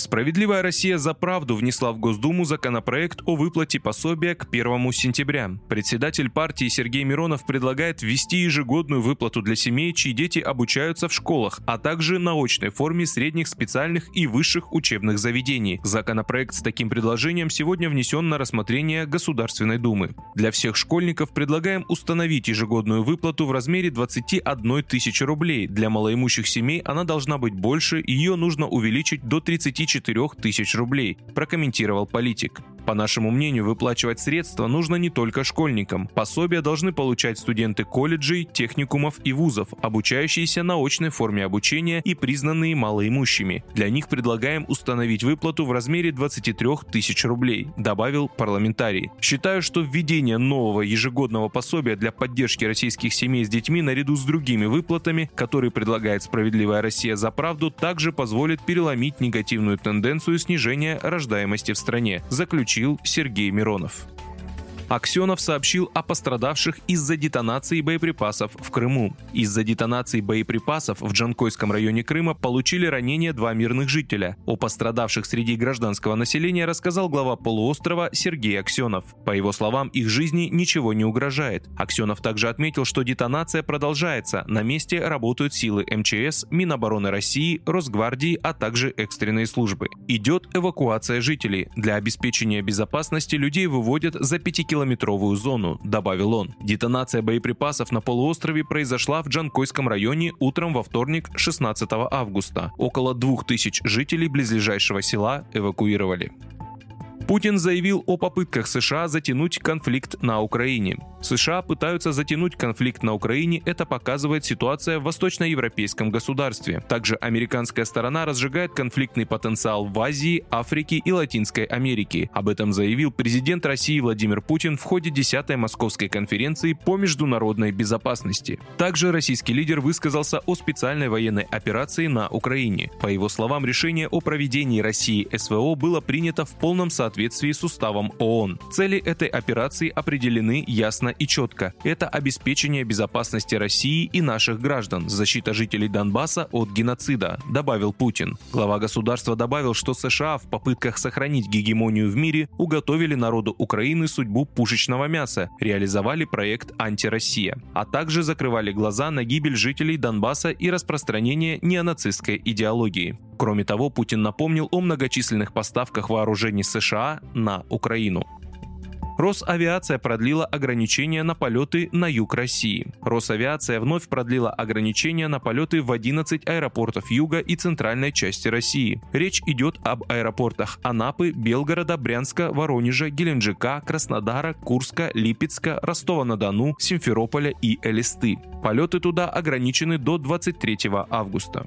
Справедливая Россия за правду внесла в Госдуму законопроект о выплате пособия к 1 сентября. Председатель партии Сергей Миронов предлагает ввести ежегодную выплату для семей, чьи дети обучаются в школах, а также на очной форме средних специальных и высших учебных заведений. Законопроект с таким предложением сегодня внесен на рассмотрение Государственной Думы. Для всех школьников предлагаем установить ежегодную выплату в размере 21 тысячи рублей. Для малоимущих семей она должна быть больше, ее нужно увеличить до 34 4 тысяч рублей, прокомментировал политик. По нашему мнению, выплачивать средства нужно не только школьникам. Пособия должны получать студенты колледжей, техникумов и вузов, обучающиеся на очной форме обучения и признанные малоимущими. Для них предлагаем установить выплату в размере 23 тысяч рублей, добавил парламентарий. Считаю, что введение нового ежегодного пособия для поддержки российских семей с детьми наряду с другими выплатами, которые предлагает «Справедливая Россия за правду», также позволит переломить негативную тенденцию снижения рождаемости в стране, заключил Сергей Миронов. Аксенов сообщил о пострадавших из-за детонации боеприпасов в Крыму. Из-за детонации боеприпасов в Джанкойском районе Крыма получили ранения два мирных жителя. О пострадавших среди гражданского населения рассказал глава полуострова Сергей Аксенов. По его словам, их жизни ничего не угрожает. Аксенов также отметил, что детонация продолжается. На месте работают силы МЧС, Минобороны России, Росгвардии, а также экстренные службы. Идет эвакуация жителей. Для обеспечения безопасности людей выводят за 5 километров километровую зону, добавил он. Детонация боеприпасов на полуострове произошла в Джанкойском районе утром во вторник 16 августа. Около 2000 жителей близлежащего села эвакуировали. Путин заявил о попытках США затянуть конфликт на Украине. США пытаются затянуть конфликт на Украине, это показывает ситуация в восточноевропейском государстве. Также американская сторона разжигает конфликтный потенциал в Азии, Африке и Латинской Америке. Об этом заявил президент России Владимир Путин в ходе 10-й Московской конференции по международной безопасности. Также российский лидер высказался о специальной военной операции на Украине. По его словам, решение о проведении России СВО было принято в полном соответствии с уставом ООН. Цели этой операции определены ясно и четко. Это обеспечение безопасности России и наших граждан, защита жителей Донбасса от геноцида, добавил Путин. Глава государства добавил, что США в попытках сохранить гегемонию в мире уготовили народу Украины судьбу пушечного мяса, реализовали проект «Антироссия», а также закрывали глаза на гибель жителей Донбасса и распространение неонацистской идеологии. Кроме того, Путин напомнил о многочисленных поставках вооружений США на Украину. Росавиация продлила ограничения на полеты на юг России. Росавиация вновь продлила ограничения на полеты в 11 аэропортов юга и центральной части России. Речь идет об аэропортах Анапы, Белгорода, Брянска, Воронежа, Геленджика, Краснодара, Курска, Липецка, Ростова-на-Дону, Симферополя и Элисты. Полеты туда ограничены до 23 августа.